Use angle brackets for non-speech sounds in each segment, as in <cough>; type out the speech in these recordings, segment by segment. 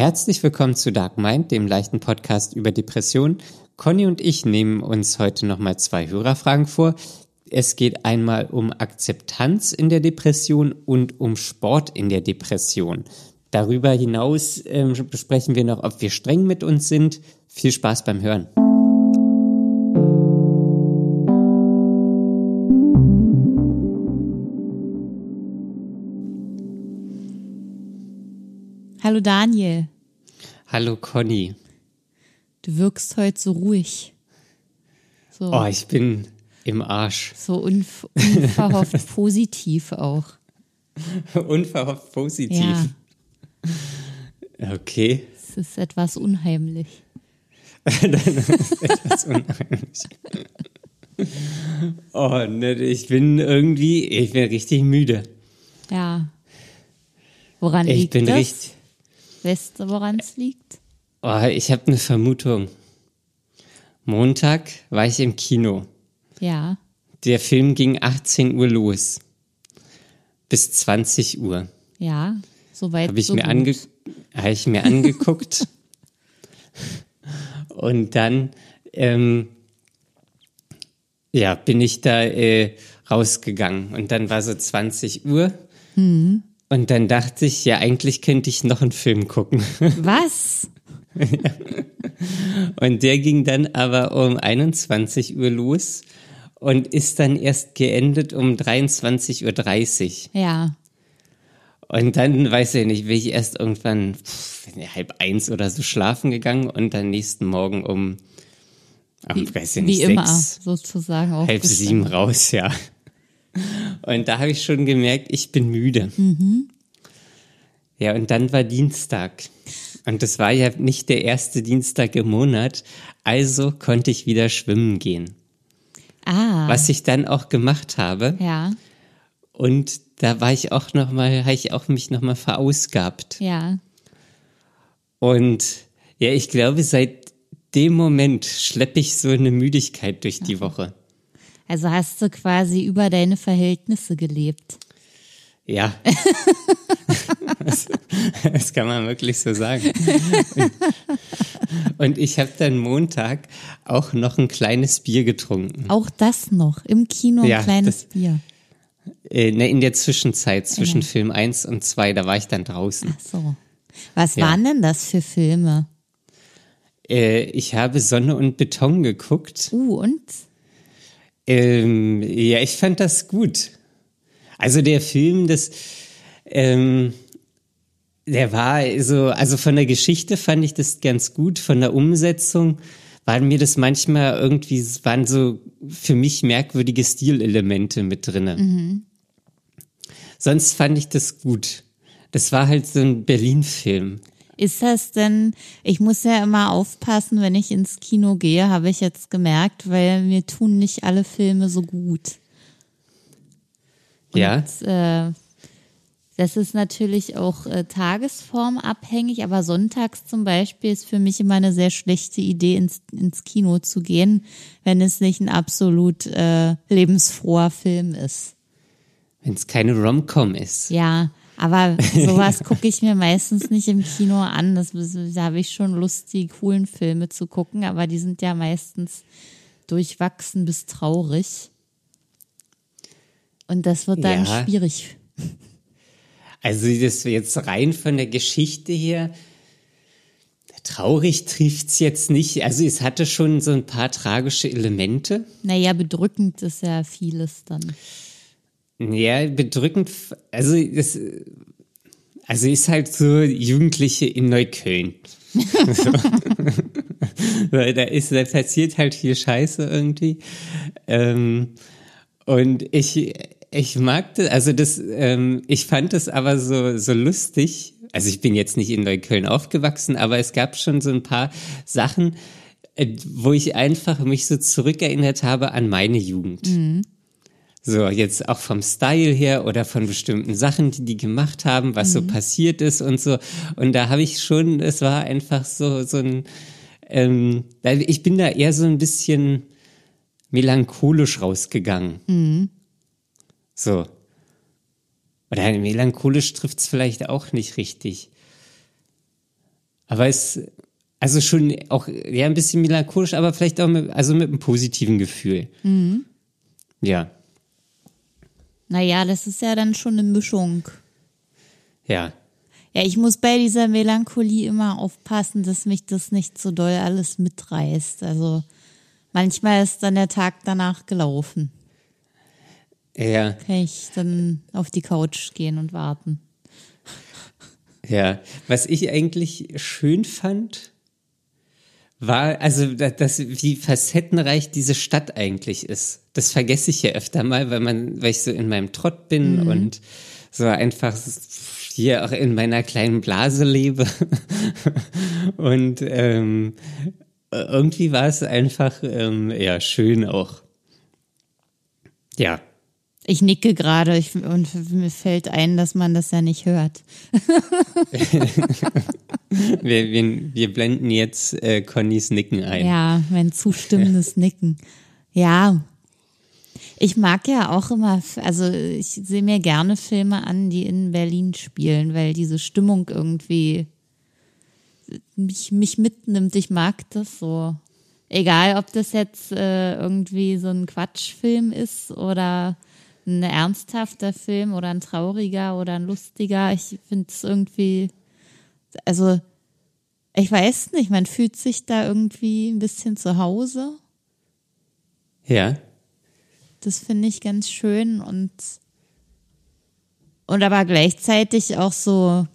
Herzlich willkommen zu Dark Mind, dem leichten Podcast über Depressionen. Conny und ich nehmen uns heute nochmal zwei Hörerfragen vor. Es geht einmal um Akzeptanz in der Depression und um Sport in der Depression. Darüber hinaus äh, besprechen wir noch, ob wir streng mit uns sind. Viel Spaß beim Hören. Hallo Daniel. Hallo Conny. Du wirkst heute so ruhig. So, oh, ich bin im Arsch. So unv unverhofft <laughs> positiv auch. unverhofft positiv. Ja. Okay. Es ist etwas unheimlich. <laughs> das ist etwas unheimlich. oh, ne, ich bin irgendwie, ich bin richtig müde. Ja. Woran ich liegt bin das? Richtig, Weißt du, woran es liegt? Oh, ich habe eine Vermutung. Montag war ich im Kino. Ja. Der Film ging 18 Uhr los. Bis 20 Uhr. Ja, soweit. Habe ich, so mir ange hab ich mir angeguckt. <laughs> Und dann ähm, ja, bin ich da äh, rausgegangen. Und dann war so 20 Uhr. Mhm. Und dann dachte ich, ja, eigentlich könnte ich noch einen Film gucken. <laughs> Was? Und der ging dann aber um 21 Uhr los und ist dann erst geendet um 23.30 Uhr. Ja. Und dann, weiß ich nicht, bin ich erst irgendwann pff, halb eins oder so schlafen gegangen und dann nächsten Morgen um, Wie, weiß ich nicht, wie immer, sechs, sozusagen. halb aufgestanden. sieben raus, ja. Und da habe ich schon gemerkt, ich bin müde. Mhm. Ja, und dann war Dienstag. Und das war ja nicht der erste Dienstag im Monat, also konnte ich wieder schwimmen gehen. Ah. Was ich dann auch gemacht habe. Ja, Und da war ich auch noch mal, habe ich auch mich noch mal verausgabt. ja. Und ja, ich glaube, seit dem Moment schleppe ich so eine Müdigkeit durch die Woche. Also hast du quasi über deine Verhältnisse gelebt. Ja. das, <laughs> das kann man wirklich so sagen. Und, ich habe dann Montag auch noch ein kleines Bier getrunken. Auch das noch. Im Kino ein Ja, kleines das- Bier. Äh, ne, in der Zwischenzeit, zwischen Film 1 und 2, da war ich dann draußen. Ach so. Was Ja. waren denn das für Filme? Äh, ich habe Sonne und Beton geguckt. Uh, und? Ähm, ja, ich fand das gut. Also der Film, das, ähm, der war so, also von der Geschichte fand ich das ganz gut, von der Umsetzung waren mir das manchmal irgendwie, waren so für mich merkwürdige Stilelemente mit drinne. Sonst fand ich das gut. Das war halt so ein Berlin-Film. Ist das denn, ich muss ja immer aufpassen, wenn ich ins Kino gehe, habe ich jetzt gemerkt, weil mir tun nicht alle Filme so gut. Ja. Und, äh, das ist natürlich auch äh, tagesformabhängig, aber sonntags zum Beispiel ist für mich immer eine sehr schlechte Idee, ins, ins Kino zu gehen, wenn es nicht ein absolut äh, lebensfroher Film ist. Wenn es keine Rom-Com ist. Ja, aber <laughs> sowas gucke ich mir meistens nicht im Kino an. Das, da habe ich schon Lust, die coolen Filme zu gucken, aber die sind ja meistens durchwachsen bis traurig. Und das wird dann Ja. schwierig. Also das jetzt rein von der Geschichte her, traurig trifft's jetzt nicht. Also es hatte schon so ein paar tragische Elemente. Naja, bedrückend ist ja vieles dann. Ja, bedrückend. Also das, also ist halt so Jugendliche in Neukölln. <laughs> Weil da ist, da passiert halt viel Scheiße irgendwie. Ähm, und ich, ich mag das, also das, ähm, ich fand das aber so, so lustig. Also ich bin jetzt nicht in Neukölln aufgewachsen, aber es gab schon so ein paar Sachen, äh, wo ich einfach mich so zurückerinnert habe an meine Jugend. So, jetzt auch vom Style her oder von bestimmten Sachen, die die gemacht haben, was so passiert ist und so. Und da habe ich schon, es war einfach so, so ein, ähm, ich bin da eher so ein bisschen melancholisch rausgegangen. So. Oder melancholisch trifft's vielleicht auch nicht richtig. Aber es, also schon auch, ja, ein bisschen melancholisch, aber vielleicht auch mit, also mit einem positiven Gefühl. Mhm. Ja. Naja, das ist ja dann schon eine Mischung. Ja. Ja, ich muss bei dieser Melancholie immer aufpassen, dass mich das nicht so doll alles mitreißt. Also manchmal ist dann der Tag danach gelaufen. Ja. Kann ich dann auf die Couch gehen und warten. Ja, was ich eigentlich schön fand, war, also, dass, wie facettenreich diese Stadt eigentlich ist. Das vergesse ich ja öfter mal, weil man, weil ich so in meinem Trott bin mhm. und so einfach hier auch in meiner kleinen Blase lebe. <laughs> und ähm, irgendwie war es einfach ähm, ja schön auch. Ja. Ich nicke gerade und mir fällt ein, dass man das ja nicht hört. <laughs> wir, wir, wir, blenden jetzt äh, Connys Nicken ein. Ja, mein zustimmendes <laughs> Nicken. Ja, ich mag ja auch immer, also ich sehe mir gerne Filme an, die in Berlin spielen, weil diese Stimmung irgendwie mich, mich mitnimmt. Ich mag das so. Egal, ob das jetzt äh, irgendwie so ein Quatschfilm ist oder ein ernsthafter Film oder ein trauriger oder ein lustiger. Ich finde es irgendwie, also ich weiß nicht, man fühlt sich da irgendwie ein bisschen zu Hause. Ja. Das finde ich ganz schön und, und aber gleichzeitig auch so,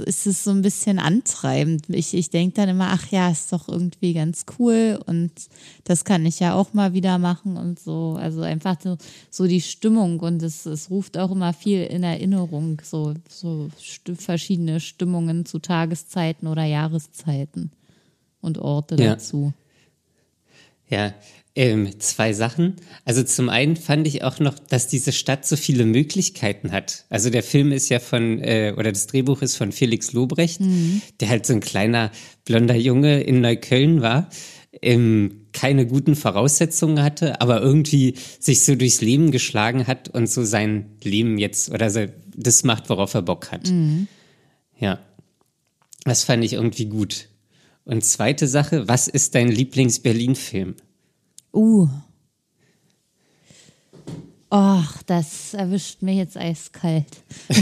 ist es so ein bisschen antreibend. Ich, ich denke dann immer, ach ja, ist doch irgendwie ganz cool und das kann ich ja auch mal wieder machen und so. Also einfach so, so die Stimmung und es, es ruft auch immer viel in Erinnerung, so, so st verschiedene Stimmungen zu Tageszeiten oder Jahreszeiten und Orte ja. dazu. Ja, ähm, zwei Sachen. Also zum einen fand ich auch noch, dass diese Stadt so viele Möglichkeiten hat. Also der Film ist ja von, äh, oder das Drehbuch ist von Felix Lobrecht, mhm. der halt so ein kleiner blonder Junge in Neukölln war, ähm, keine guten Voraussetzungen hatte, aber irgendwie sich so durchs Leben geschlagen hat und so sein Leben jetzt oder so das macht, worauf er Bock hat. Mhm. Ja. Das fand ich irgendwie gut. Und zweite Sache, was ist dein Lieblings-Berlin-Film? Uh. Och, das erwischt mir jetzt eiskalt. <laughs>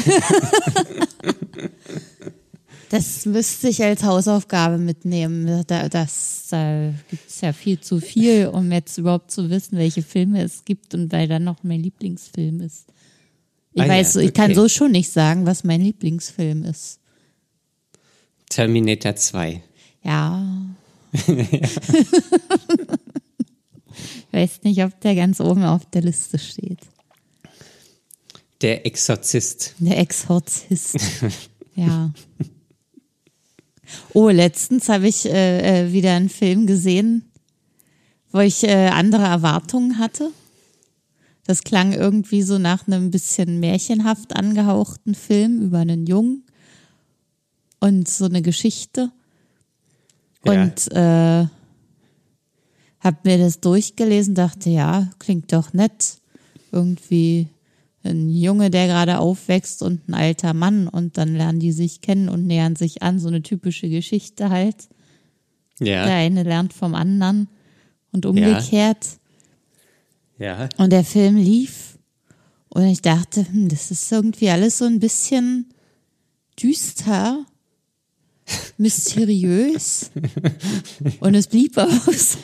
das müsste ich als Hausaufgabe mitnehmen. Da, das, da gibt es ja viel zu viel, um jetzt überhaupt zu wissen, welche Filme es gibt und weil dann noch mein Lieblingsfilm ist. Ich ah, weiß, ja, okay. ich kann so schon nicht sagen, was mein Lieblingsfilm ist. Terminator 2. Ja. <laughs> ja. weiß nicht, ob der ganz oben auf der Liste steht. Der Exorzist. Der Exorzist. <laughs> ja. Oh, letztens habe ich äh, äh, wieder einen Film gesehen, wo ich äh, andere Erwartungen hatte. Das klang irgendwie so nach einem bisschen märchenhaft angehauchten Film über einen Jungen und so eine Geschichte. Ja. Und äh, hab mir das durchgelesen, dachte, ja, klingt doch nett. Irgendwie ein Junge, der gerade aufwächst und ein alter Mann und dann lernen die sich kennen und nähern sich an. So eine typische Geschichte halt. Ja. Der eine lernt vom anderen und umgekehrt. Ja. ja. Und der Film lief und ich dachte, hm, das ist irgendwie alles so ein bisschen düster, mysteriös und es blieb auch <laughs> so.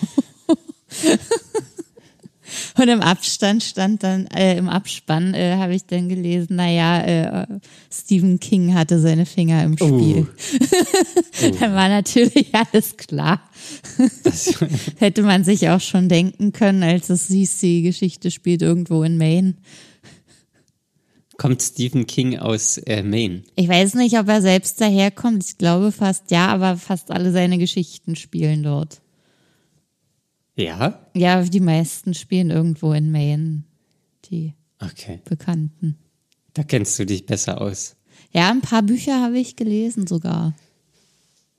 Und im Abstand stand dann, äh, im Abspann äh, habe ich dann gelesen, naja, äh, Stephen King hatte seine Finger im Spiel. <laughs> Uh. uh. dann war natürlich alles klar. <laughs> Hätte man sich auch schon denken können, als es hieß, die Geschichte spielt irgendwo in Maine. Kommt Stephen King aus äh, Maine? Ich weiß nicht, ob er selbst daherkommt. Ich glaube fast ja, aber fast alle seine Geschichten spielen dort. Ja? Ja, die meisten spielen irgendwo in Maine. Die okay. Bekannten. Da kennst du dich besser aus. Ja, ein paar Bücher habe ich gelesen sogar.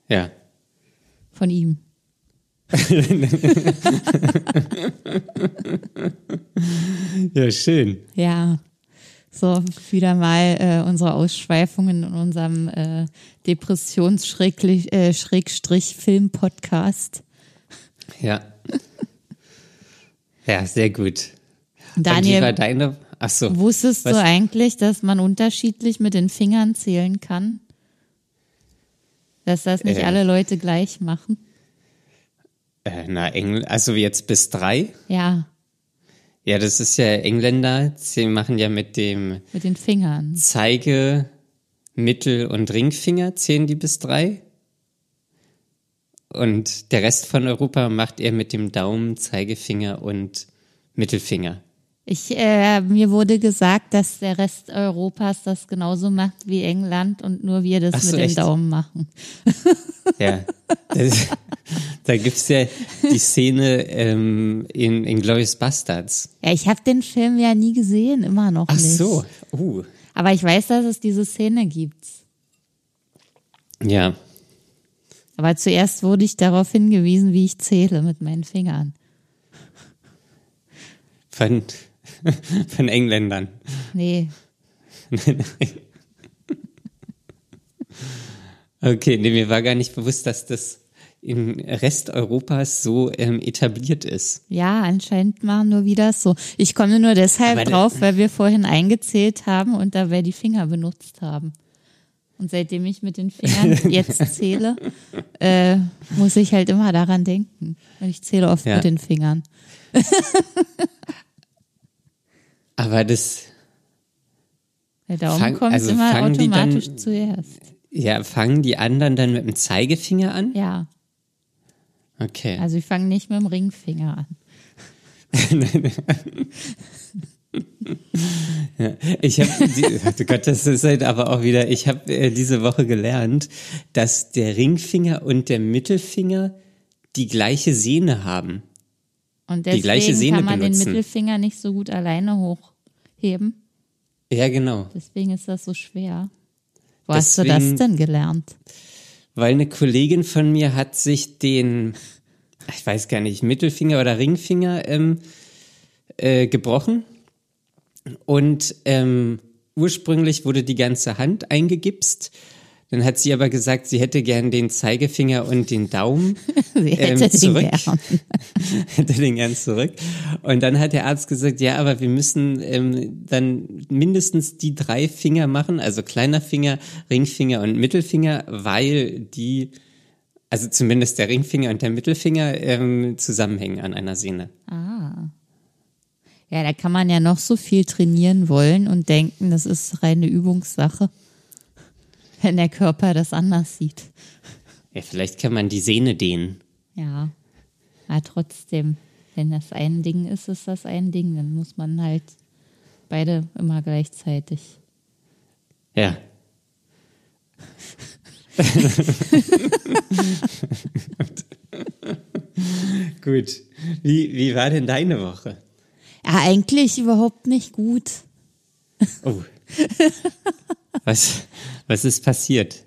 Ja. Von ihm. <laughs> ja, schön. Ja. So, wieder mal äh, unsere Ausschweifungen in unserem äh, Depressions-Film-Podcast. Ja. <laughs> ja, sehr gut. Daniel, war deine? Ach so. wusstest Was? du eigentlich, dass man unterschiedlich mit den Fingern zählen kann? Dass das nicht Äh. alle Leute gleich machen? Äh, na, Engl also jetzt bis drei? Ja, Ja, das ist ja Engländer. Sie machen ja mit dem mit den Fingern. Zeige, Mittel- und Ringfinger zählen die bis drei. Und der Rest von Europa macht er mit dem Daumen, Zeigefinger und Mittelfinger. Ich, äh, mir wurde gesagt, dass der Rest Europas das genauso macht wie England und nur wir das so, mit dem echt? Daumen machen. Ja. <laughs> Das, da gibt's ja die Szene ähm, in, in Glorious Bastards. Ja, ich habe den Film ja nie gesehen, immer noch Ach nicht. so. Uh. Aber ich weiß, dass es diese Szene gibt. Ja. Aber zuerst wurde ich darauf hingewiesen, wie ich zähle mit meinen Fingern. Von, <laughs> von Engländern. Nee, <laughs> Okay, nee, mir war gar nicht bewusst, dass das im Rest Europas so ähm, etabliert ist. ja, anscheinend machen nur wieder so. Ich komme nur deshalb Aber drauf, weil wir vorhin eingezählt haben und dabei die Finger benutzt haben. Und seitdem ich mit den Fingern <laughs> jetzt zähle, äh, muss ich halt immer daran denken. Und ich zähle oft Ja. mit den Fingern. <laughs> Aber das, Der Daumen Fang- kommt also immer die dann- automatisch zuerst. ja, fangen die anderen dann mit dem Zeigefinger an? Ja, Okay. also ich fange nicht mit dem Ringfinger an. <laughs> Ich habe, oh Gott, das ist halt aber auch wieder, ich habe äh, diese Woche gelernt, dass der Ringfinger und der Mittelfinger die gleiche Sehne haben. Und Die gleiche deswegen Sehne kann man den benutzen. Mittelfinger nicht so gut alleine hochheben. Ja, genau. Deswegen ist das so schwer. Wo hast du das Deswegen- denn gelernt? Weil eine Kollegin von mir hat sich den, ich weiß gar nicht, Mittelfinger oder Ringfinger ähm, äh, gebrochen. Und ähm, ursprünglich wurde die ganze Hand eingegipst. Dann hat sie aber gesagt, sie hätte gern den Zeigefinger und den Daumen. <laughs> Sie ähm, hätte den zurück. gern. <laughs> hätte den gern zurück. Und dann hat der Arzt gesagt, ja, aber wir müssen ähm, dann mindestens die drei Finger machen, also kleiner Finger, Ringfinger und Mittelfinger, weil die, also zumindest der Ringfinger und der Mittelfinger ähm, zusammenhängen an einer Sehne. Ah. Ja, da kann man ja noch so viel trainieren wollen und denken, das ist reine Übungssache. Wenn der Körper das anders sieht. Ja, vielleicht kann man die Sehne dehnen. Ja. Aber trotzdem, wenn das ein Ding ist, ist das ein Ding. Dann muss man halt beide immer gleichzeitig. Ja. <laughs> Gut. Wie, wie war denn deine Woche? Ja, eigentlich überhaupt nicht gut. Oh. <laughs> Was, was ist passiert?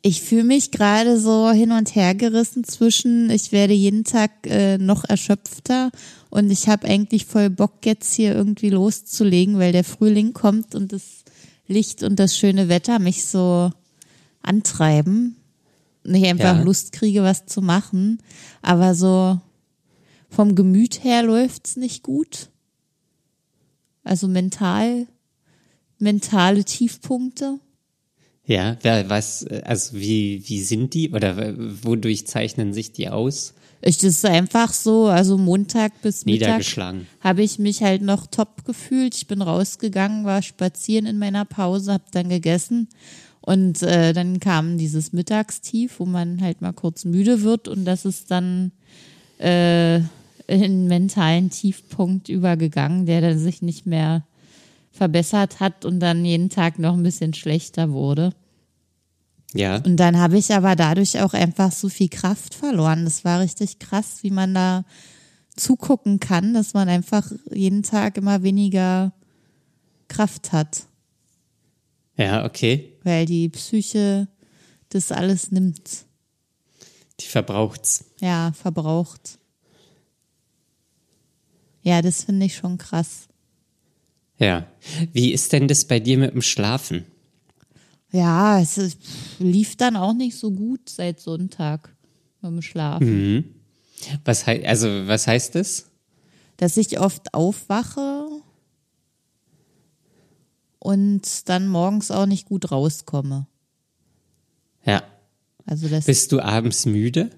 Ich fühle mich gerade so hin und her gerissen zwischen, ich werde jeden Tag äh, noch erschöpfter und ich habe eigentlich voll Bock jetzt hier irgendwie loszulegen, weil der Frühling kommt und das Licht und das schöne Wetter mich so antreiben und ich einfach Ja. Lust kriege, was zu machen. Aber so vom Gemüt her läuft's nicht gut. Also mental, mentale Tiefpunkte. Ja, wer, was, äh, also wie, wie sind die oder wodurch zeichnen sich die aus? Ich, das ist einfach so, also Montag bis Mittag habe ich mich halt noch top gefühlt. Ich bin rausgegangen, war spazieren in meiner Pause, habe dann gegessen und äh, dann kam dieses Mittagstief, wo man halt mal kurz müde wird und das ist dann äh, in einen mentalen Tiefpunkt übergegangen, der dann sich nicht mehr verbessert hat und dann jeden Tag noch ein bisschen schlechter wurde. Ja, Und dann habe ich aber dadurch auch einfach so viel Kraft verloren. Das war richtig krass, wie man da zugucken kann, dass man einfach jeden Tag immer weniger Kraft hat, ja, okay. weil die Psyche das alles nimmt, Die verbraucht's. ja, verbraucht. Ja, das finde ich schon krass. Ja. Wie ist denn das bei dir mit dem Schlafen? Ja, es ist, lief dann auch nicht so gut seit Sonntag mit dem Schlafen. Was, hei- also, was heißt das? Dass ich oft aufwache und dann morgens auch nicht gut rauskomme. Ja. Also das Bist du abends müde?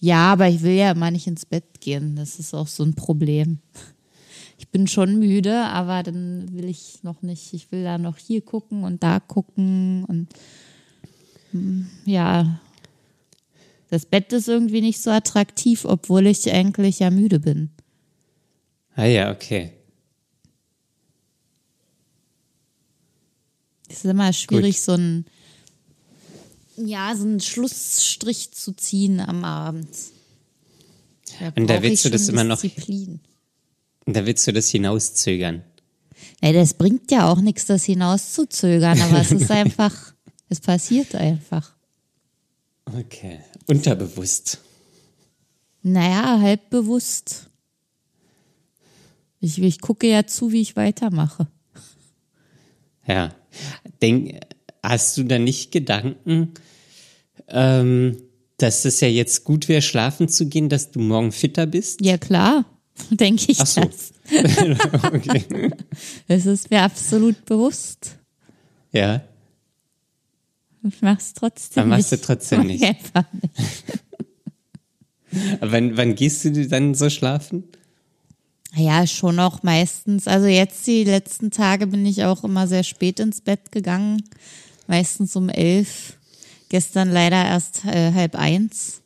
Ja, aber ich will ja immer nicht ins Bett gehen. Das ist auch so ein Problem. Ich bin schon müde, aber dann will ich noch nicht. Ich will da noch hier gucken und da gucken und hm, ja. Das Bett ist irgendwie nicht so attraktiv, obwohl ich eigentlich ja müde bin. Ah ja, okay. Es ist immer schwierig, so ein ja, so einen Schlussstrich zu ziehen am Abend. Und da willst du das immer noch- Disziplin. Und da willst du das hinauszögern. Nee, das bringt ja auch nichts, das hinauszuzögern, aber es ist <laughs> einfach, es passiert einfach. Okay. Unterbewusst. Naja, halb bewusst. Ich, ich gucke ja zu, wie ich weitermache. Ja. Denk, hast du da nicht Gedanken, ähm, dass es ja jetzt gut wäre, schlafen zu gehen, dass du morgen fitter bist? Ja, klar, <laughs> denke ich Ach so. das. <laughs> okay. Es ist mir absolut bewusst. Ja. Ich mach's trotzdem Aber machst nicht. du trotzdem nicht. Einfach nicht. Aber <laughs> Wann, wann gehst du dann so schlafen? Ja, schon auch meistens. Also jetzt die letzten Tage bin ich auch immer sehr spät ins Bett gegangen. Meistens um elf. Gestern leider erst äh, halb eins.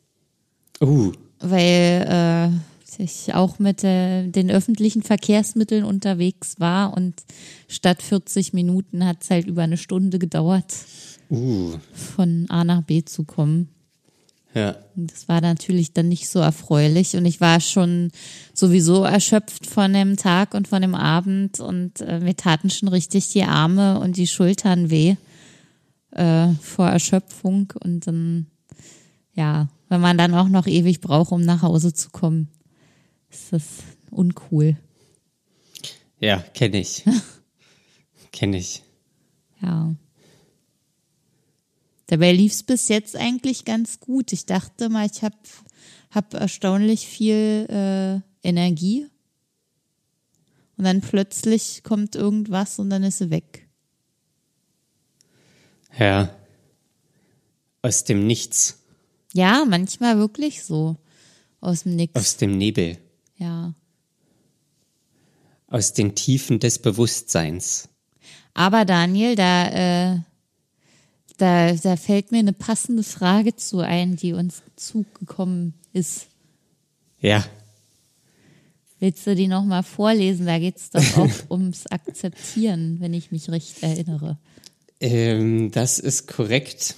Uh, weil äh, ich auch mit äh, den öffentlichen Verkehrsmitteln unterwegs war und statt 40 Minuten hat es halt über eine Stunde gedauert, uh. von A nach B zu kommen. Ja. Das war natürlich dann nicht so erfreulich und ich war schon sowieso erschöpft von dem Tag und von dem Abend und äh, mir taten schon richtig die Arme und die Schultern weh äh, vor Erschöpfung und dann, ja, wenn man dann auch noch ewig braucht, um nach Hause zu kommen, ist das uncool. Ja, kenne ich. <laughs> kenne ich. Ja. Dabei lief es bis jetzt eigentlich ganz gut. Ich dachte mal, ich habe hab erstaunlich viel äh, Energie. Und dann plötzlich kommt irgendwas und dann ist sie weg. Ja. Aus dem Nichts, Ja, manchmal wirklich so. Aus dem Nix. aus dem Nebel, Ja. aus den Tiefen des Bewusstseins. Aber Daniel, da, äh, da, da fällt mir eine passende Frage zu ein, die uns zugekommen ist. Ja, Willst du die nochmal vorlesen? Da geht es doch <laughs> auch ums Akzeptieren, wenn ich mich recht erinnere. ähm, das ist korrekt.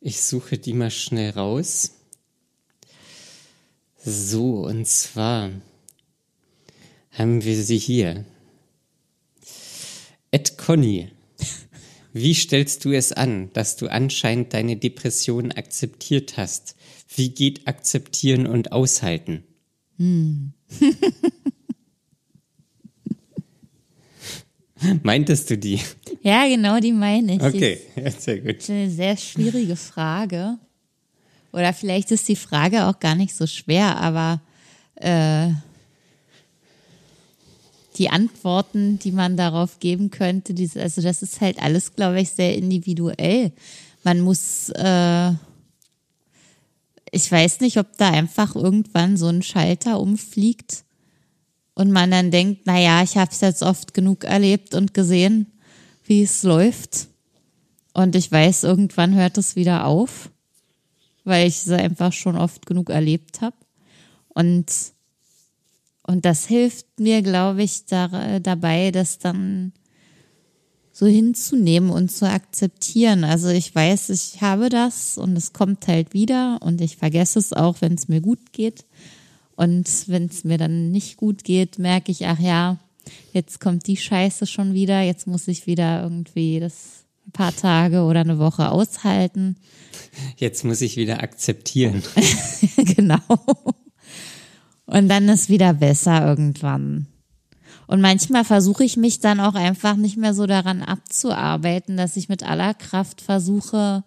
Ich suche die mal schnell raus. So, und zwar haben wir sie hier. Ed Conny, wie stellst du es an, dass du anscheinend deine Depression akzeptiert hast? Wie geht akzeptieren und aushalten? <laughs> Meintest du die? Ja, genau, die meine ich. Okay, ja, <laughs> sehr gut. Das ist eine sehr schwierige Frage. Oder vielleicht ist die Frage auch gar nicht so schwer, aber äh, die Antworten, die man darauf geben könnte, diese, also das ist halt alles, glaube ich, sehr individuell. Man muss, äh, ich weiß nicht, ob da einfach irgendwann so ein Schalter umfliegt und man dann denkt, naja, ich habe es jetzt oft genug erlebt und gesehen, wie es läuft. Und ich weiß, irgendwann hört es wieder auf, weil ich es einfach schon oft genug erlebt habe. Und, und das hilft mir, glaube ich, da, dabei, das dann so hinzunehmen und zu akzeptieren. Also ich weiß, ich habe das und es kommt halt wieder und ich vergesse es auch, wenn es mir gut geht. Und wenn es mir dann nicht gut geht, merke ich, ach ja, jetzt kommt die Scheiße schon wieder, jetzt muss ich wieder irgendwie das paar Tage oder eine Woche aushalten. Jetzt muss ich wieder akzeptieren. <laughs> genau. Und dann ist wieder besser irgendwann. Und manchmal versuche ich mich dann auch einfach nicht mehr so daran abzuarbeiten, dass ich mit aller Kraft versuche,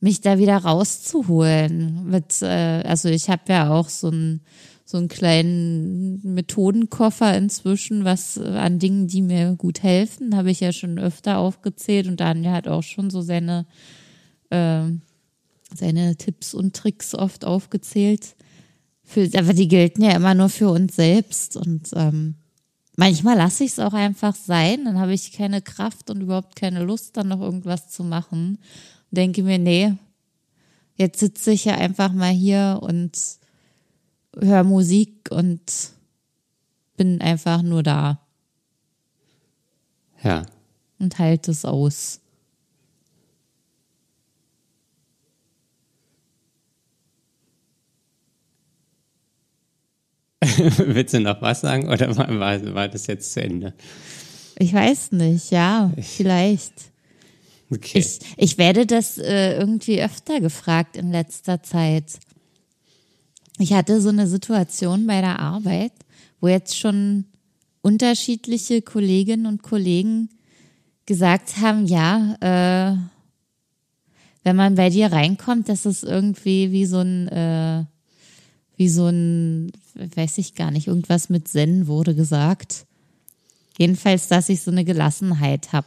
mich da wieder rauszuholen. Mit, äh, also ich habe ja auch so ein so einen kleinen Methodenkoffer inzwischen, was an Dingen, die mir gut helfen, habe ich ja schon öfter aufgezählt und Daniel hat auch schon so seine, äh, seine Tipps und Tricks oft aufgezählt. Für, aber die gelten ja immer nur für uns selbst und ähm, manchmal lasse ich es auch einfach sein, dann habe ich keine Kraft und überhaupt keine Lust, dann noch irgendwas zu machen. Und denke mir, nee, jetzt sitze ich ja einfach mal hier und höre Musik und bin einfach nur da. Ja. Und halte es aus. <laughs> Willst du noch was sagen oder war, war, war das jetzt zu Ende? Ich weiß nicht, ja, vielleicht. Okay. Ich, ich werde das äh, irgendwie öfter gefragt in letzter Zeit. Ich hatte so eine Situation bei der Arbeit, wo jetzt schon unterschiedliche Kolleginnen und Kollegen gesagt haben, ja, äh, wenn man bei dir reinkommt, das ist irgendwie wie so ein, äh, wie so ein, weiß ich gar nicht, irgendwas mit Zen wurde gesagt. Jedenfalls, dass ich so eine Gelassenheit habe.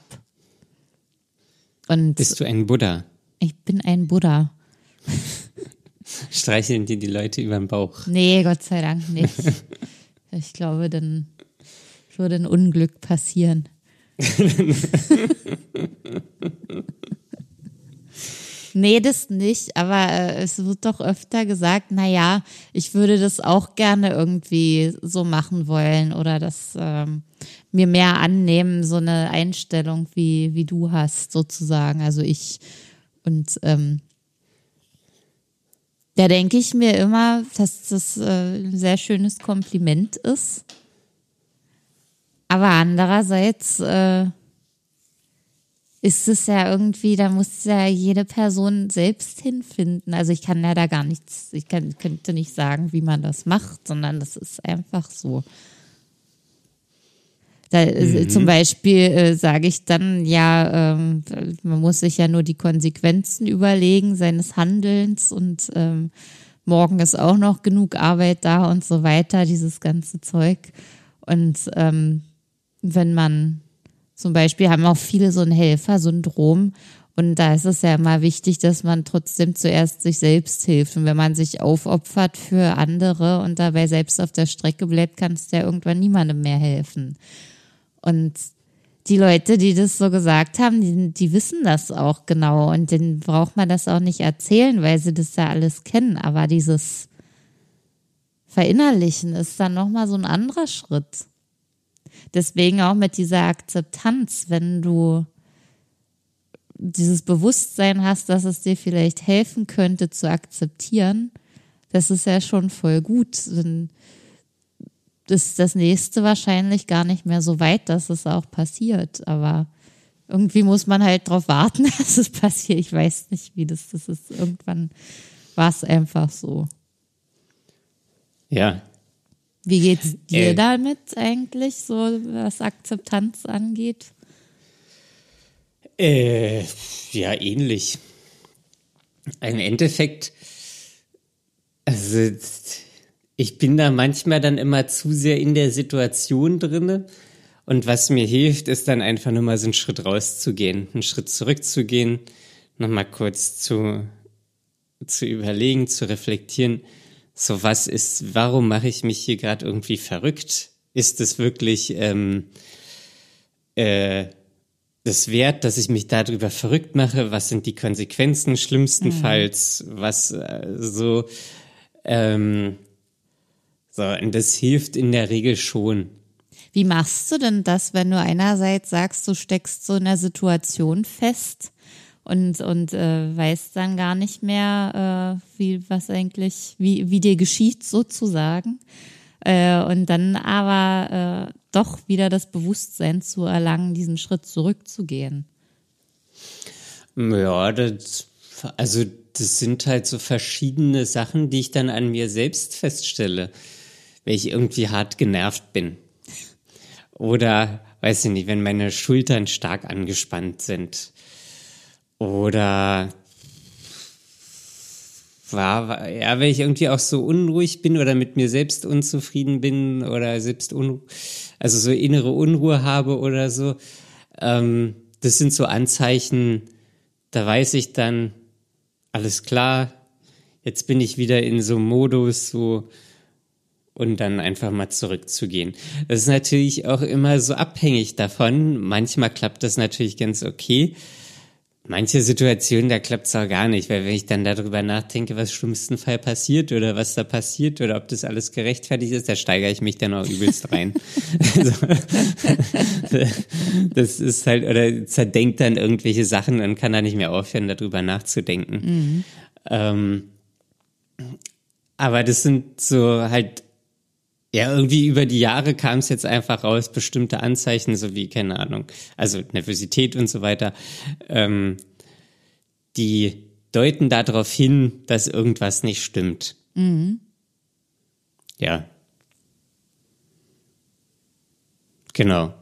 Und Bist du ein Buddha? Ich bin ein Buddha. Streicheln dir die Leute über den Bauch? Nee, Gott sei Dank nicht. <laughs> Ich glaube, dann würde ein Unglück passieren. <laughs> nee, das nicht, aber äh, es wird doch öfter gesagt, na ja, ich würde das auch gerne irgendwie so machen wollen oder das ähm, mir mehr annehmen, so eine Einstellung wie, wie du hast, sozusagen. Also ich und ähm, da denke ich mir immer, dass das äh, ein sehr schönes Kompliment ist. Aber andererseits äh, ist es ja irgendwie, da muss ja jede Person selbst hinfinden. Also ich kann ja da gar nichts, ich kann, könnte nicht sagen, wie man das macht, sondern das ist einfach so. Da, äh, mhm. Zum Beispiel äh, sage ich dann, ja, ähm, man muss sich ja nur die Konsequenzen überlegen seines Handelns und ähm, morgen ist auch noch genug Arbeit da und so weiter, dieses ganze Zeug. Und ähm, wenn man zum Beispiel haben auch viele so ein Helfersyndrom und da ist es ja immer wichtig, dass man trotzdem zuerst sich selbst hilft. Und wenn man sich aufopfert für andere und dabei selbst auf der Strecke bleibt, kannst du ja irgendwann niemandem mehr helfen. Und die Leute, die das so gesagt haben, die, die wissen das auch genau und denen braucht man das auch nicht erzählen, weil sie das ja alles kennen. Aber dieses Verinnerlichen ist dann nochmal so ein anderer Schritt. Deswegen auch mit dieser Akzeptanz, wenn du dieses Bewusstsein hast, dass es dir vielleicht helfen könnte zu akzeptieren, das ist ja schon voll gut. Denn ist das nächste wahrscheinlich gar nicht mehr so weit, dass es auch passiert. Aber irgendwie muss man halt darauf warten, <laughs> dass es passiert. Ich weiß nicht, wie das, das ist. Irgendwann war es einfach so. Ja. Wie geht's <laughs> dir äh, damit eigentlich, so was Akzeptanz angeht? Äh, ja, ähnlich. Im Endeffekt, also ich bin da manchmal dann immer zu sehr in der Situation drinne. Und was mir hilft, ist dann einfach nur mal so einen Schritt rauszugehen, einen Schritt zurückzugehen, nochmal kurz zu, zu überlegen, zu reflektieren. So, was ist, warum mache ich mich hier gerade irgendwie verrückt? Ist es wirklich ähm, äh, das wert, dass ich mich darüber verrückt mache? Was sind die Konsequenzen schlimmstenfalls? Mhm. Was äh, so ähm, so, und das hilft in der Regel schon. Wie machst du denn das, wenn du einerseits sagst, du steckst so in der Situation fest und, und äh, weißt dann gar nicht mehr, äh, wie was eigentlich, wie, wie dir geschieht sozusagen. Äh, und dann aber äh, doch wieder das Bewusstsein zu erlangen, diesen Schritt zurückzugehen. Ja, das, also das sind halt so verschiedene Sachen, die ich dann an mir selbst feststelle weil ich irgendwie hart genervt bin. Oder, weiß ich nicht, wenn meine Schultern stark angespannt sind. Oder war, ja, wenn ich irgendwie auch so unruhig bin oder mit mir selbst unzufrieden bin oder selbst un, also so innere Unruhe habe oder so. Ähm, das sind so Anzeichen, da weiß ich dann, alles klar, jetzt bin ich wieder in so einem Modus, so, und dann einfach mal zurückzugehen. Das ist natürlich auch immer so abhängig davon. Manchmal klappt das natürlich ganz okay. Manche Situationen, da klappt es auch gar nicht, weil wenn ich dann darüber nachdenke, was schlimmsten Fall passiert oder was da passiert oder ob das alles gerechtfertigt ist, da steigere ich mich dann auch übelst rein. <laughs> also, das ist halt, oder zerdenkt dann irgendwelche Sachen und kann da nicht mehr aufhören, darüber nachzudenken. Mhm. Ähm, aber das sind so halt ja, irgendwie über die Jahre kam es jetzt einfach raus, bestimmte Anzeichen, so wie, keine Ahnung, also Nervosität und so weiter, ähm, die deuten darauf hin, dass irgendwas nicht stimmt. Mhm. Ja. Genau.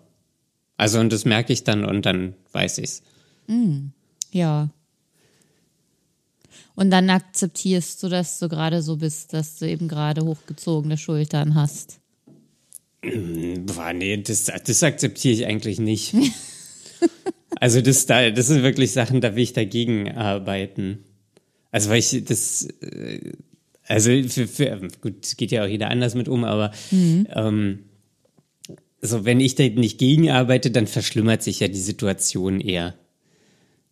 Also, und das merke ich dann und dann weiß ich's. Mhm. Ja. Und dann akzeptierst du, dass du gerade so bist, dass du eben gerade hochgezogene Schultern hast. Boah, nee, das, das akzeptiere ich eigentlich nicht. <laughs> also das, da, das sind wirklich Sachen, da will ich dagegen arbeiten. Also weil ich das, äh, also für, für, gut, geht ja auch jeder anders mit um, aber mhm. ähm, so wenn ich da nicht gegenarbeite, dann verschlimmert sich ja die Situation eher.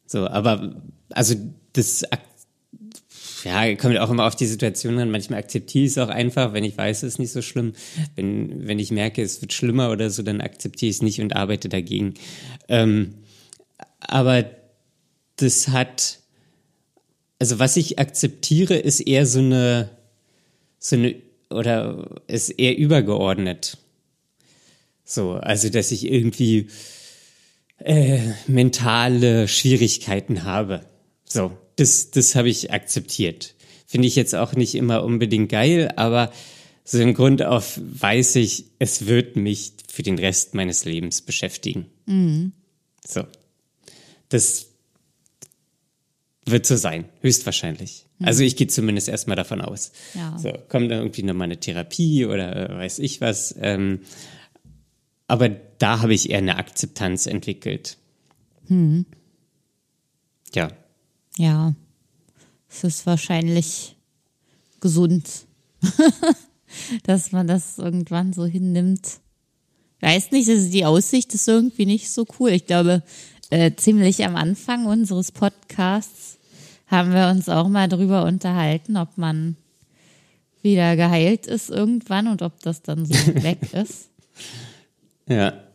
So, aber also das ja, kommt auch immer auf die Situation an. Manchmal akzeptiere ich es auch einfach, wenn ich weiß, es ist nicht so schlimm. Wenn, wenn ich merke, es wird schlimmer oder so, dann akzeptiere ich es nicht und arbeite dagegen. Ähm, aber das hat, also was ich akzeptiere, ist eher so eine, so eine, oder ist eher übergeordnet. So, also dass ich irgendwie äh, mentale Schwierigkeiten habe. So, das, das habe ich akzeptiert. Finde ich jetzt auch nicht immer unbedingt geil, aber so im Grund auf weiß ich, es wird mich für den Rest meines Lebens beschäftigen. Mhm. So. Das wird so sein, höchstwahrscheinlich. Mhm. Also ich gehe zumindest erstmal davon aus. Ja. So, kommt dann irgendwie nochmal eine Therapie oder äh, weiß ich was. Ähm, aber da habe ich eher eine Akzeptanz entwickelt. Mhm. Ja. Ja, es ist wahrscheinlich gesund, <laughs> dass man das irgendwann so hinnimmt. Weiß nicht, also die Aussicht ist irgendwie nicht so cool. Ich glaube, äh, ziemlich am Anfang unseres Podcasts haben wir uns auch mal drüber unterhalten, ob man wieder geheilt ist irgendwann und ob das dann so <laughs> weg ist. Ja.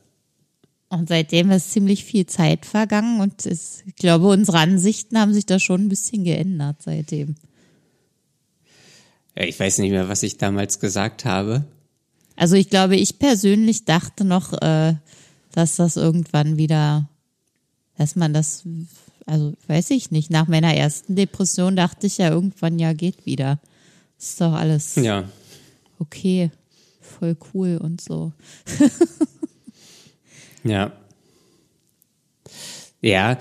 Und seitdem ist ziemlich viel Zeit vergangen und es, ich glaube, unsere Ansichten haben sich da schon ein bisschen geändert seitdem. Ja, ich weiß nicht mehr, was ich damals gesagt habe. Also ich glaube, ich persönlich dachte noch, äh, dass das irgendwann wieder, dass man das, also weiß ich nicht, nach meiner ersten Depression dachte ich ja irgendwann, ja, geht wieder. Ist doch alles ja. okay, voll cool und so. <laughs> Ja. Ja.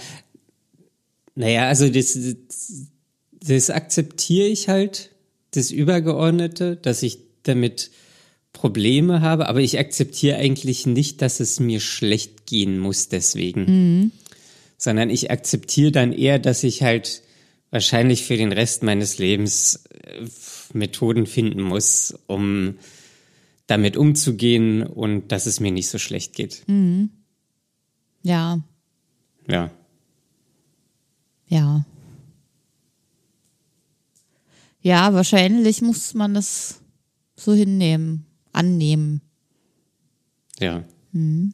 Naja, also das, das akzeptiere ich halt, das Übergeordnete, dass ich damit Probleme habe, aber ich akzeptiere eigentlich nicht, dass es mir schlecht gehen muss deswegen. Mhm. Sondern ich akzeptiere dann eher, dass ich halt wahrscheinlich für den Rest meines Lebens äh, Methoden finden muss, um damit umzugehen und dass es mir nicht so schlecht geht. Mhm. Ja. Ja. Ja. Ja, wahrscheinlich muss man das so hinnehmen, annehmen. Ja. Mhm.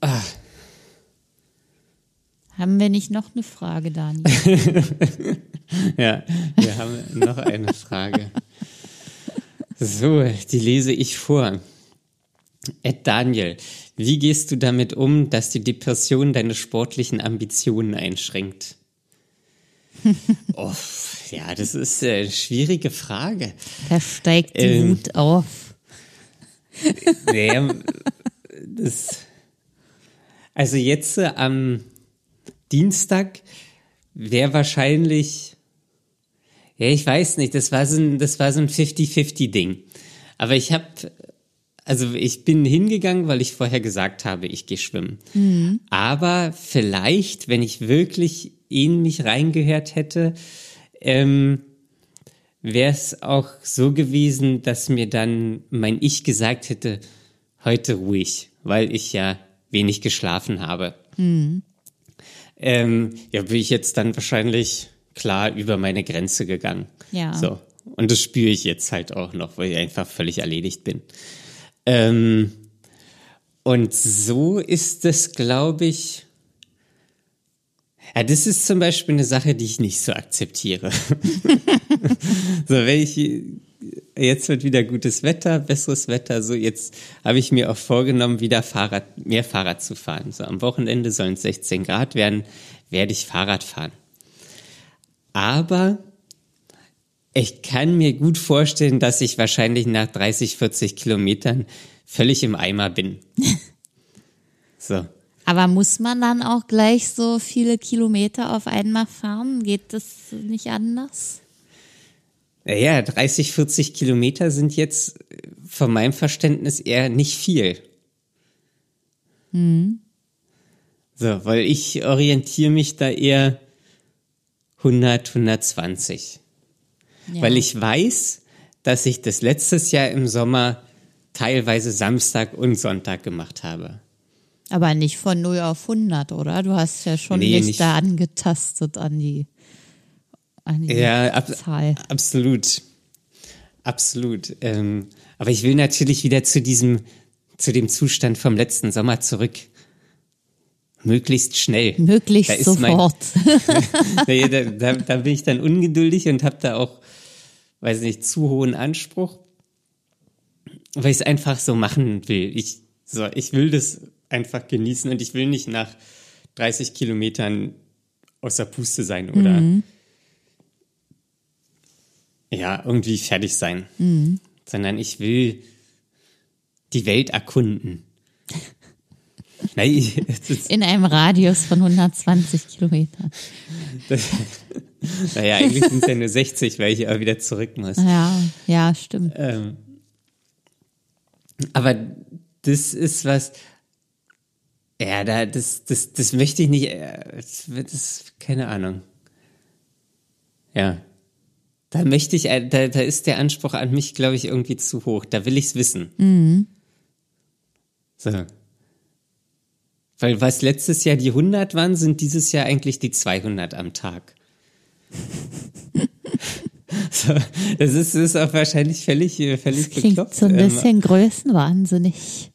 Ah. Haben wir nicht noch eine Frage, Daniel? <laughs> ja, wir haben noch eine Frage. So, die lese ich vor. Ed Daniel, wie gehst du damit um, dass die Depression deine sportlichen Ambitionen einschränkt? <laughs> oh, ja, das ist eine schwierige Frage. Da steigt die ähm, Wut auf. nee, das, also jetzt äh, am Dienstag wäre wahrscheinlich, ja, ich weiß nicht, das war so ein, das war so ein 50-50-Ding. Aber ich habe, also ich bin hingegangen, weil ich vorher gesagt habe, ich gehe schwimmen. Mhm. Aber vielleicht, wenn ich wirklich in mich reingehört hätte, ähm, wäre es auch so gewesen, dass mir dann mein Ich gesagt hätte, heute ruhig, weil ich ja wenig geschlafen habe. Mhm. Ähm, ja, bin ich jetzt dann wahrscheinlich klar über meine Grenze gegangen. Ja. So. Und das spüre ich jetzt halt auch noch, weil ich einfach völlig erledigt bin. Ähm, und so ist es, glaube ich, ja, das ist zum Beispiel eine Sache, die ich nicht so akzeptiere. <laughs> so, wenn ich, jetzt wird wieder gutes Wetter, besseres Wetter, so jetzt habe ich mir auch vorgenommen, wieder Fahrrad, mehr Fahrrad zu fahren. So am Wochenende sollen es 16 Grad werden, werde ich Fahrrad fahren. Aber ich kann mir gut vorstellen, dass ich wahrscheinlich nach 30, 40 Kilometern völlig im Eimer bin. <laughs> So. Aber muss man dann auch gleich so viele Kilometer auf einmal fahren? Geht das nicht anders? Naja, 30, 40 Kilometer sind jetzt von meinem Verständnis eher nicht viel. Mhm. So, weil ich orientiere mich da eher 100, 120. Ja. Weil ich weiß, dass ich das letztes Jahr im Sommer teilweise Samstag und Sonntag gemacht habe. Aber nicht von 0 auf 100, oder? Du hast ja schon nee, nicht da angetastet an die, an die ja, ab, Zahl. Absolut. Absolut. Ähm, aber ich will natürlich wieder zu diesem, zu dem Zustand vom letzten Sommer zurück. Möglichst schnell. Möglichst sofort. <laughs> Mein, da, <laughs> da, da, bin ich dann ungeduldig und habe da auch, weiß nicht, zu hohen Anspruch, weil ich es einfach so machen will. Ich, so, ich will das einfach genießen und ich will nicht nach 30 Kilometern außer Puste sein oder mhm. ja, irgendwie fertig sein, mhm. sondern ich will die Welt erkunden. Nein, In einem Radius von 120 Kilometern. Naja, eigentlich sind es ja nur 60, weil ich aber wieder zurück muss. Ja, ja, stimmt. Ähm, aber das ist was, ja, da, das, das, das möchte ich nicht, äh, das, das, keine Ahnung. Ja. Da möchte ich, äh, da, da ist der Anspruch an mich, glaube ich, irgendwie zu hoch. Da will ich's wissen. Mhm. So. Weil was letztes Jahr die 100 waren, sind dieses Jahr eigentlich die 200 am Tag. <laughs> so, das ist, ist auch wahrscheinlich völlig, völlig das klingt bekloppt. so ein ähm, bisschen ähm, größenwahnsinnig.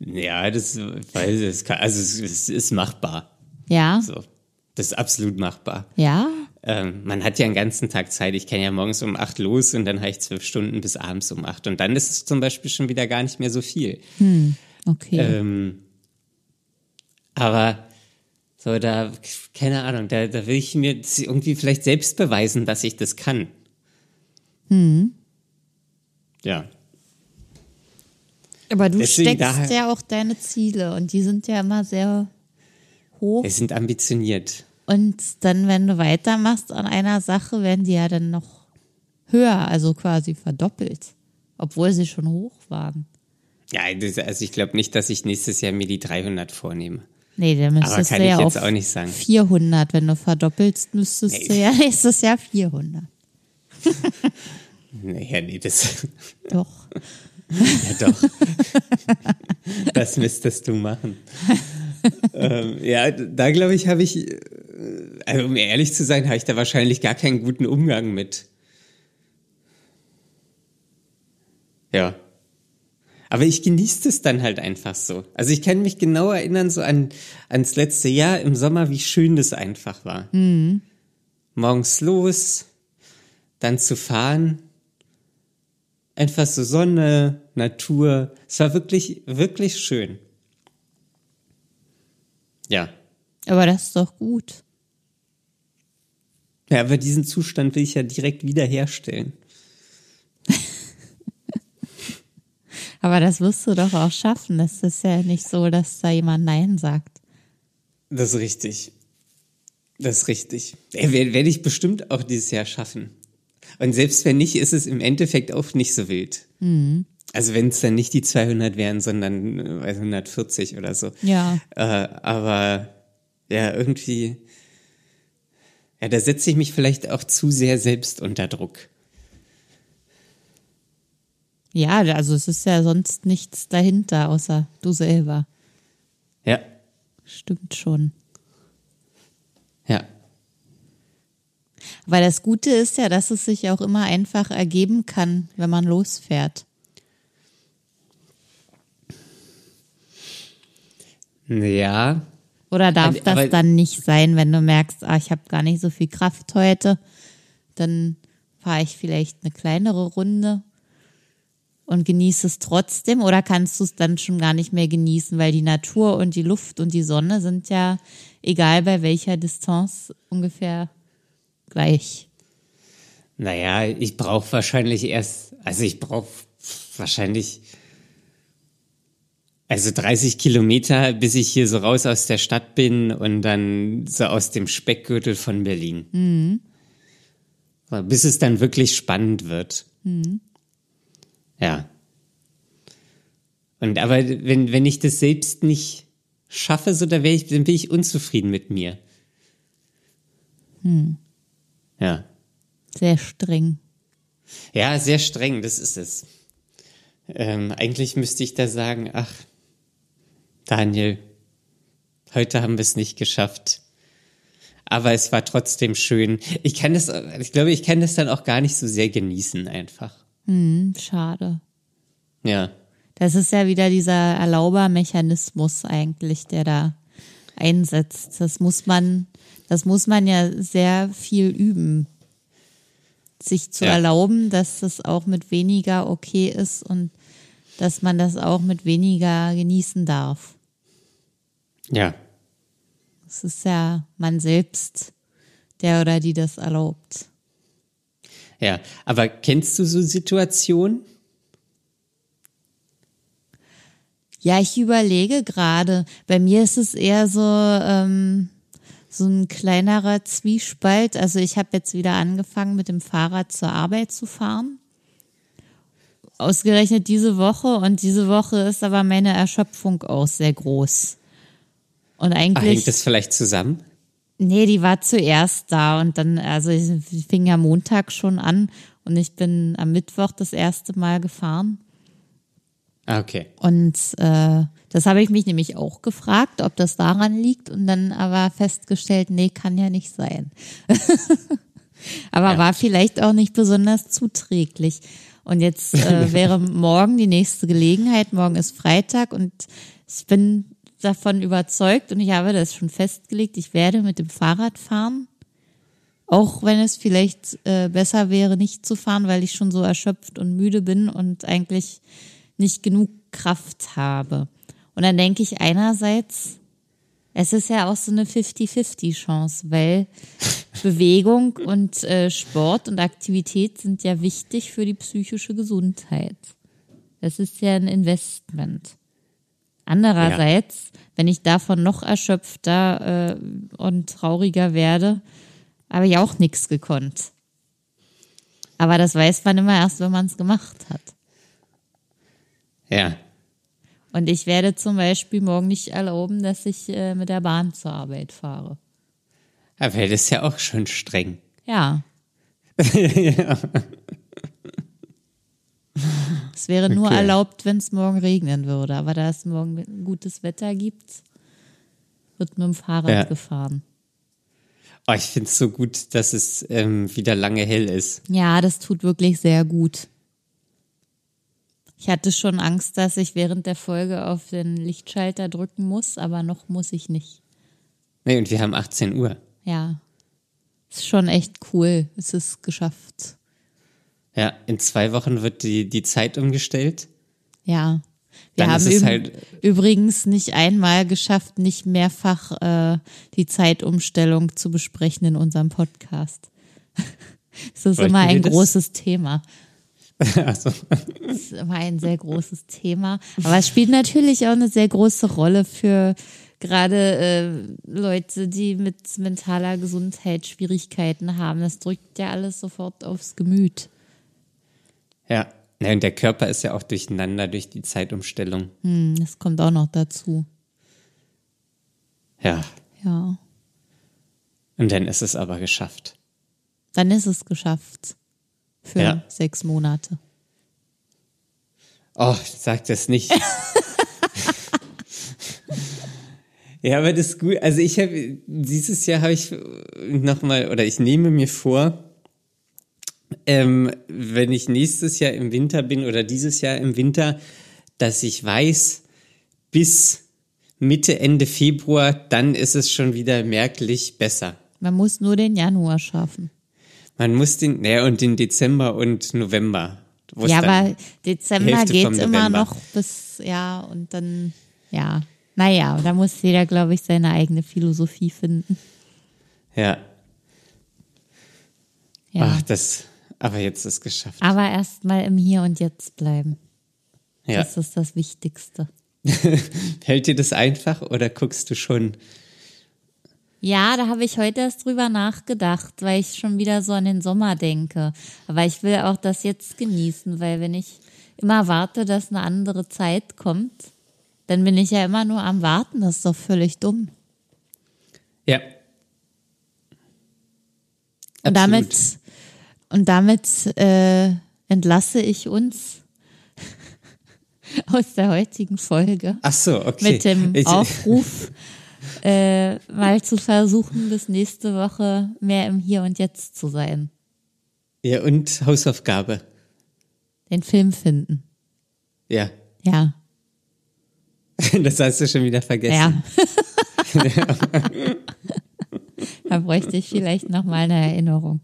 Ja, das, weil es kann, also es, es ist machbar. Ja. So, das ist absolut machbar. Ja. Ähm, man hat ja einen ganzen Tag Zeit. Ich kann ja morgens um acht los und dann habe ich zwölf Stunden bis abends um acht. Und dann ist es zum Beispiel schon wieder gar nicht mehr so viel. Hm, okay. Ähm, aber so, da, keine Ahnung, da, da will ich mir irgendwie vielleicht selbst beweisen, dass ich das kann. Hm. Ja. Aber du Deswegen steckst ja auch deine Ziele und die sind ja immer sehr hoch. Die sind ambitioniert. Und dann, wenn du weitermachst an einer Sache, werden die ja dann noch höher, also quasi verdoppelt, obwohl sie schon hoch waren. Ja, also ich glaube nicht, dass ich nächstes Jahr mir die 300 vornehme. Nee, dann müsstest Aber kann du ja ich jetzt auch nicht sagen. 400, wenn du verdoppelst, müsstest nee. du ja <laughs> nächstes Jahr 400. naja, nee, das. <laughs> Doch. Ja, doch. <laughs> das müsstest du machen. ähm, ja, da glaube ich, habe ich, äh, also um ehrlich zu sein, habe ich da wahrscheinlich gar keinen guten Umgang mit. Ja. Aber ich genieße es dann halt einfach so. Also ich kann mich genau erinnern, so an ans letzte Jahr im Sommer, wie schön das einfach war. Mhm. Morgens los, dann zu fahren, einfach so Sonne, Natur. Es war wirklich, wirklich schön. Ja. Aber das ist doch gut. Ja, aber diesen Zustand will ich ja direkt wiederherstellen. Aber das wirst du doch auch schaffen. Das ist ja nicht so, dass da jemand Nein sagt. Das ist richtig. Das ist richtig. Äh, Werde ich bestimmt auch dieses Jahr schaffen. Und selbst wenn nicht, ist es im Endeffekt auch nicht so wild. Mhm. Also wenn es dann nicht die 200 wären, sondern äh, 140 oder so. Ja. Äh, aber ja, irgendwie, ja, da setze ich mich vielleicht auch zu sehr selbst unter Druck. Ja, also es ist ja sonst nichts dahinter, außer du selber. Ja. Stimmt schon. Ja. Weil das Gute ist ja, dass es sich auch immer einfach ergeben kann, wenn man losfährt. Ja. Oder darf Aber- das dann nicht sein, wenn du merkst, ah, ich habe gar nicht so viel Kraft heute, dann fahre ich vielleicht eine kleinere Runde und genieße es trotzdem oder kannst du es dann schon gar nicht mehr genießen, weil die Natur und die Luft und die Sonne sind ja egal bei welcher Distanz ungefähr gleich. Naja, ich brauche wahrscheinlich erst, also ich brauche wahrscheinlich, also 30 Kilometer, bis ich hier so raus aus der Stadt bin und dann so aus dem Speckgürtel von Berlin. Aber Bis es dann wirklich spannend wird. Ja. Und aber wenn, wenn ich das selbst nicht schaffe, so da wäre ich, dann bin ich unzufrieden mit mir. Ja. Sehr streng. Ja, sehr streng, das ist es. Ähm, eigentlich müsste ich da sagen, ach, Daniel, heute haben wir es nicht geschafft. Aber es war trotzdem schön. Ich kann das, ich glaube, ich kann das dann auch gar nicht so sehr genießen einfach. Hm, schade. Ja. Das ist ja wieder dieser Erlaubermechanismus eigentlich, der da einsetzt. Das muss man, das muss man ja sehr viel üben, sich zu Ja. erlauben, dass das auch mit weniger okay ist und dass man das auch mit weniger genießen darf. Ja. Es ist ja man selbst, der oder die das erlaubt. Ja. Aber kennst du so Situationen? Ja, ich überlege gerade. Bei mir ist es eher so, ähm, so ein kleinerer Zwiespalt. Also ich habe jetzt wieder angefangen, mit dem Fahrrad zur Arbeit zu fahren. Ausgerechnet diese Woche und diese Woche ist aber meine Erschöpfung auch sehr groß. Und Ah, eigentlich. hängt das vielleicht zusammen? Nee, die war zuerst da und dann, also ich fing ja Montag schon an und ich bin am Mittwoch das erste Mal gefahren. Ah, okay. Und äh, das habe ich mich nämlich auch gefragt, ob das daran liegt und dann aber festgestellt, nee, kann ja nicht sein. <laughs> aber Ja. war vielleicht auch nicht besonders zuträglich. Und jetzt äh, <laughs> wäre morgen die nächste Gelegenheit. Morgen ist Freitag und ich bin davon überzeugt und ich habe das schon festgelegt, ich werde mit dem Fahrrad fahren. Auch wenn es vielleicht äh, besser wäre, nicht zu fahren, weil ich schon so erschöpft und müde bin und eigentlich nicht genug Kraft habe. Und dann denke ich einerseits, es ist ja auch so eine 50-50-Chance, weil <laughs> Bewegung und äh, Sport und Aktivität sind ja wichtig für die psychische Gesundheit. Das ist ja ein Investment. Andererseits, wenn ich davon noch erschöpfter äh, und trauriger werde, habe ich auch nichts gekonnt. Aber das weiß man immer erst, wenn man es gemacht hat. Ja. Und ich werde zum Beispiel morgen nicht erlauben, dass ich äh, mit der Bahn zur Arbeit fahre. Aber das ist ja auch schon streng. Ja. <laughs> Es wäre nur Okay. erlaubt, wenn es morgen regnen würde. Aber da es morgen gutes Wetter gibt, wird mit dem Fahrrad Ja. gefahren. Oh, ich finde es so gut, dass es ähm, wieder lange hell ist. Ja, das tut wirklich sehr gut. Ich hatte schon Angst, dass ich während der Folge auf den Lichtschalter drücken muss, aber noch muss ich nicht. Nee, und wir haben 18 Uhr. Ja. Ist schon echt cool. Es ist geschafft. Ja, in zwei Wochen wird die, die Zeit umgestellt. Ja. Wir Dann haben üb halt- übrigens nicht einmal geschafft, nicht mehrfach äh, die Zeitumstellung zu besprechen in unserem Podcast. <laughs> Das ist Wollten immer ein das? großes Thema. <laughs> Also, Das ist immer ein sehr großes Thema. Aber es spielt natürlich auch eine sehr große Rolle für gerade äh, Leute, die mit mentaler Gesundheit Schwierigkeiten haben. Das drückt ja alles sofort aufs Gemüt. Ja. ja. Und der Körper ist ja auch durcheinander durch die Zeitumstellung. Hm, das kommt auch noch dazu. Ja. Ja. Und dann ist es aber geschafft. Dann ist es geschafft. Für Ja. sechs Monate. Oh, sag das nicht. <laughs> ja, aber das ist gut. Also ich habe dieses Jahr habe ich nochmal oder ich nehme mir vor, ähm, wenn ich nächstes Jahr im Winter bin oder dieses Jahr im Winter, dass ich weiß, bis Mitte, Ende Februar, dann ist es schon wieder merklich besser. Man muss nur den Januar schaffen. Man muss den, naja, und den Dezember und November. Ja, aber Dezember geht immer noch bis, ja, und dann, ja. Naja, da muss jeder, glaube ich, seine eigene Philosophie finden. Ja. Ja. Ach, das, aber jetzt ist geschafft. Aber erst mal im Hier und Jetzt bleiben. Ja. Das ist das Wichtigste. <laughs> Fällt dir das einfach oder guckst du schon? Ja, da habe ich heute erst drüber nachgedacht, weil ich schon wieder so an den Sommer denke. Aber ich will auch das jetzt genießen, weil wenn ich immer warte, dass eine andere Zeit kommt, dann bin ich ja immer nur am Warten. Das ist doch völlig dumm. Ja. Und damit, und damit äh, entlasse ich uns <laughs> aus der heutigen Folge Ach so, okay. mit dem Ich- Aufruf, äh, mal zu versuchen, bis nächste Woche mehr im Hier und Jetzt zu sein. Ja, und Hausaufgabe. Den Film finden. Ja. Ja, <laughs> Das hast du schon wieder vergessen. ja. <laughs> da bräuchte ich vielleicht noch mal eine Erinnerung.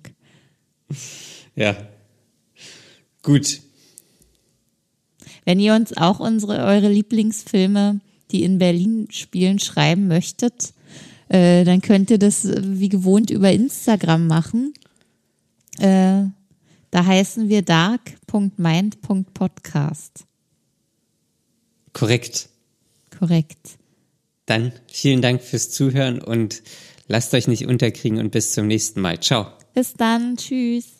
<laughs> Ja. Gut. Wenn ihr uns auch unsere eure Lieblingsfilme, die in Berlin spielen, schreiben möchtet, äh, dann könnt ihr das äh, wie gewohnt über Instagram machen. Äh, da heißen wir dark.mind.podcast. Korrekt. Korrekt. Dann vielen Dank fürs Zuhören und lasst euch nicht unterkriegen und bis zum nächsten Mal. Ciao. Bis dann. Tschüss.